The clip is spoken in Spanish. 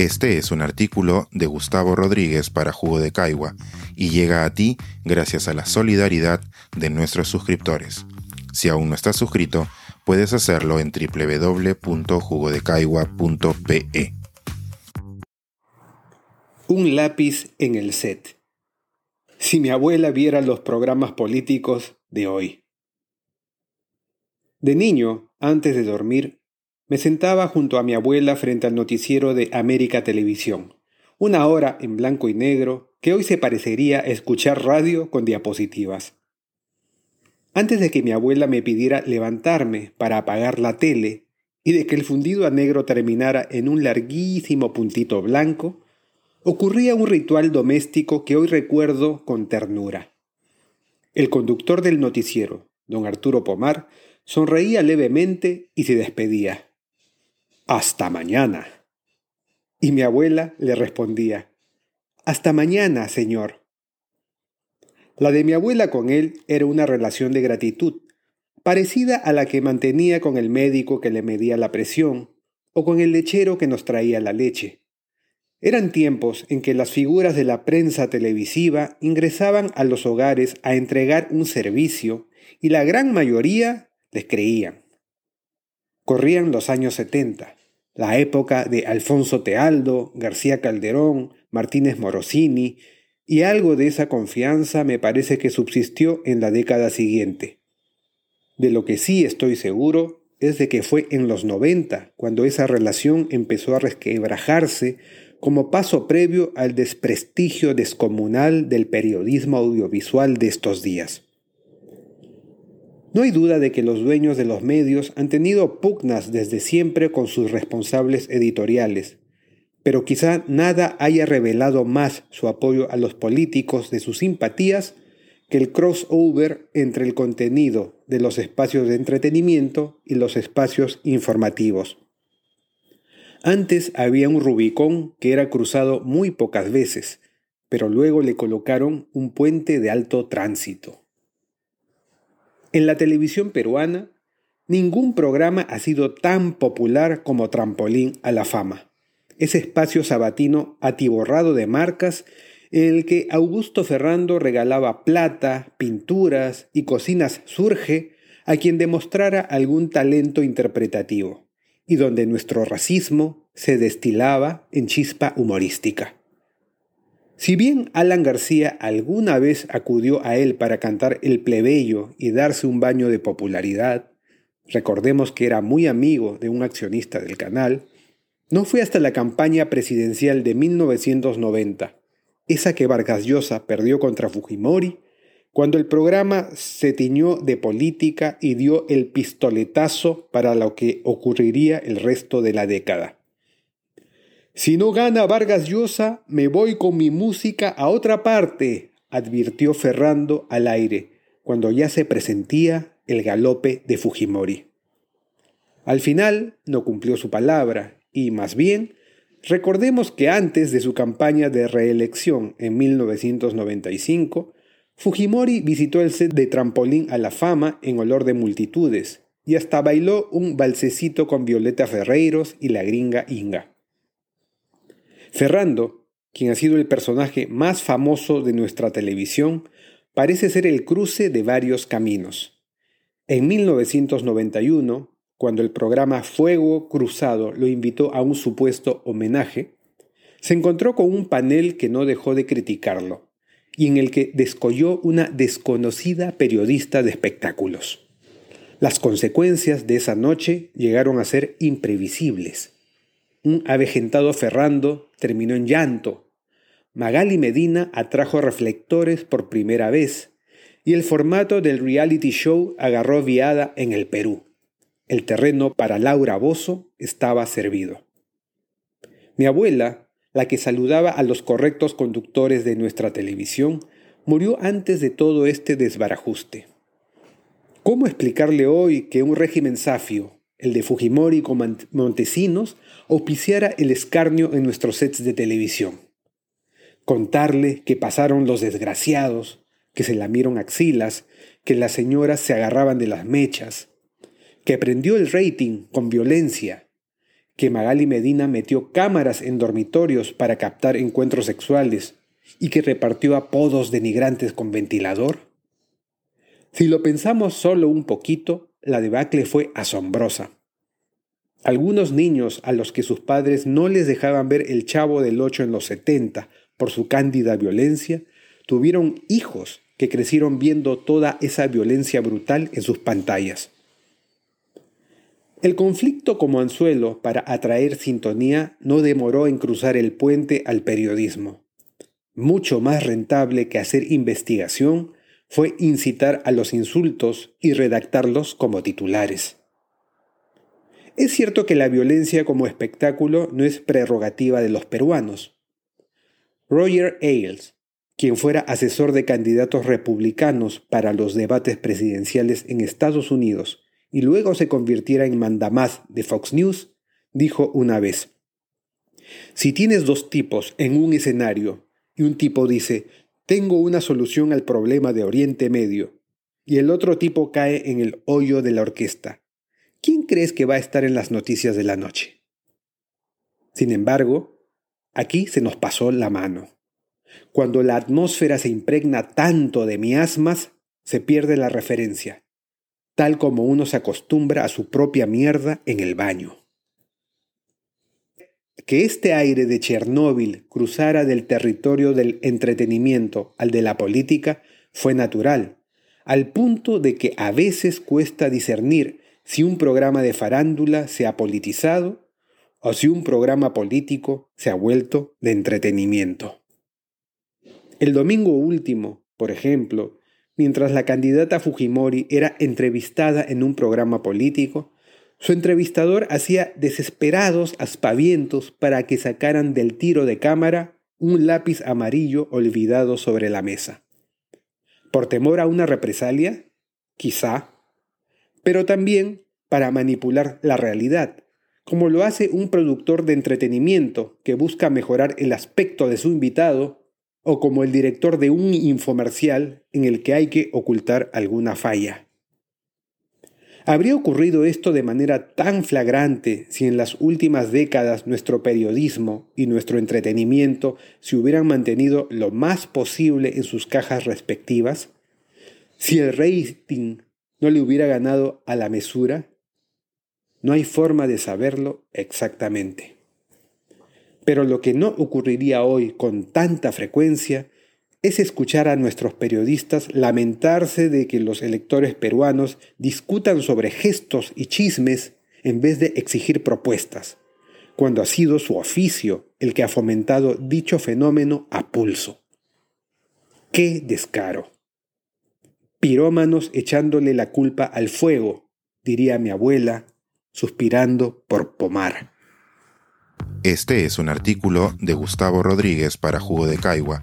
Este es un artículo de Gustavo Rodríguez para Jugo de Caigua y llega a ti gracias a la solidaridad de nuestros suscriptores. Si aún no estás suscrito, puedes hacerlo en www.jugodecaigua.pe. Un lápiz en el set. Si mi abuela viera los programas políticos de hoy. De niño, antes de dormir, me sentaba junto a mi abuela frente al noticiero de América Televisión, una hora en blanco y negro que hoy se parecería a escuchar radio con diapositivas. Antes de que mi abuela me pidiera levantarme para apagar la tele y de que el fundido a negro terminara en un larguísimo puntito blanco, ocurría un ritual doméstico que hoy recuerdo con ternura. El conductor del noticiero, don Arturo Pomar, sonreía levemente y se despedía. Hasta mañana. Y mi abuela le respondía, Hasta mañana, señor. La de mi abuela con él era una relación de gratitud, parecida a la que mantenía con el médico que le medía la presión o con el lechero que nos traía la leche. Eran tiempos en que las figuras de la prensa televisiva ingresaban a los hogares a entregar un servicio y la gran mayoría les creían. Corrían los años 70 la época de Alfonso Tealdo, García Calderón, Martínez Morosini, y algo de esa confianza me parece que subsistió en la década siguiente. De lo que sí estoy seguro es de que fue en los 90 cuando esa relación empezó a resquebrajarse como paso previo al desprestigio descomunal del periodismo audiovisual de estos días. No hay duda de que los dueños de los medios han tenido pugnas desde siempre con sus responsables editoriales, pero quizá nada haya revelado más su apoyo a los políticos de sus simpatías que el crossover entre el contenido de los espacios de entretenimiento y los espacios informativos. Antes había un Rubicón que era cruzado muy pocas veces, pero luego le colocaron un puente de alto tránsito. En la televisión peruana, ningún programa ha sido tan popular como Trampolín a la Fama. Ese espacio sabatino atiborrado de marcas en el que Augusto Ferrando regalaba plata, pinturas y cocinas surge a quien demostrara algún talento interpretativo, y donde nuestro racismo se destilaba en chispa humorística. Si bien Alan García alguna vez acudió a él para cantar El plebeyo y darse un baño de popularidad, recordemos que era muy amigo de un accionista del canal, no fue hasta la campaña presidencial de 1990, esa que Vargas Llosa perdió contra Fujimori, cuando el programa se tiñó de política y dio el pistoletazo para lo que ocurriría el resto de la década. Si no gana Vargas Llosa, me voy con mi música a otra parte, advirtió Ferrando al aire, cuando ya se presentía el galope de Fujimori. Al final no cumplió su palabra y, más bien, recordemos que antes de su campaña de reelección en 1995, Fujimori visitó el set de Trampolín a la Fama en olor de multitudes y hasta bailó un balsecito con Violeta Ferreiros y la gringa Inga. Ferrando, quien ha sido el personaje más famoso de nuestra televisión, parece ser el cruce de varios caminos. En 1991, cuando el programa Fuego Cruzado lo invitó a un supuesto homenaje, se encontró con un panel que no dejó de criticarlo y en el que descolló una desconocida periodista de espectáculos. Las consecuencias de esa noche llegaron a ser imprevisibles. Un avejentado Ferrando terminó en llanto. Magali Medina atrajo reflectores por primera vez y el formato del reality show agarró viada en el Perú. El terreno para Laura Bozo estaba servido. Mi abuela, la que saludaba a los correctos conductores de nuestra televisión, murió antes de todo este desbarajuste. ¿Cómo explicarle hoy que un régimen safio, el de Fujimori con Montesinos, auspiciara el escarnio en nuestros sets de televisión. Contarle que pasaron los desgraciados, que se lamieron axilas, que las señoras se agarraban de las mechas, que prendió el rating con violencia, que Magali Medina metió cámaras en dormitorios para captar encuentros sexuales y que repartió apodos denigrantes con ventilador? Si lo pensamos solo un poquito, la debacle fue asombrosa. Algunos niños a los que sus padres no les dejaban ver el chavo del 8 en los 70 por su cándida violencia, tuvieron hijos que crecieron viendo toda esa violencia brutal en sus pantallas. El conflicto como anzuelo para atraer sintonía no demoró en cruzar el puente al periodismo. Mucho más rentable que hacer investigación fue incitar a los insultos y redactarlos como titulares. Es cierto que la violencia como espectáculo no es prerrogativa de los peruanos. Roger Ailes, quien fuera asesor de candidatos republicanos para los debates presidenciales en Estados Unidos y luego se convirtiera en mandamás de Fox News, dijo una vez, si tienes dos tipos en un escenario y un tipo dice, tengo una solución al problema de Oriente Medio, y el otro tipo cae en el hoyo de la orquesta, ¿quién crees que va a estar en las noticias de la noche? Sin embargo, aquí se nos pasó la mano. Cuando la atmósfera se impregna tanto de miasmas, se pierde la referencia tal como uno se acostumbra a su propia mierda en el baño. Que este aire de Chernóbil cruzara del territorio del entretenimiento al de la política fue natural, al punto de que a veces cuesta discernir si un programa de farándula se ha politizado o si un programa político se ha vuelto de entretenimiento. El domingo último, por ejemplo, mientras la candidata Fujimori era entrevistada en un programa político, su entrevistador hacía desesperados aspavientos para que sacaran del tiro de cámara un lápiz amarillo olvidado sobre la mesa. ¿Por temor a una represalia? Quizá. Pero también para manipular la realidad, como lo hace un productor de entretenimiento que busca mejorar el aspecto de su invitado o como el director de un infomercial en el que hay que ocultar alguna falla. ¿Habría ocurrido esto de manera tan flagrante si en las últimas décadas nuestro periodismo y nuestro entretenimiento se hubieran mantenido lo más posible en sus cajas respectivas? Si el rating no le hubiera ganado a la mesura? No hay forma de saberlo exactamente. Pero lo que no ocurriría hoy con tanta frecuencia es escuchar a nuestros periodistas lamentarse de que los electores peruanos discutan sobre gestos y chismes en vez de exigir propuestas, cuando ha sido su oficio el que ha fomentado dicho fenómeno a pulso. ¡Qué descaro! Pirómanos echándole la culpa al fuego, diría mi abuela, suspirando por pomar. Este es un artículo de Gustavo Rodríguez para Jugo de Caigua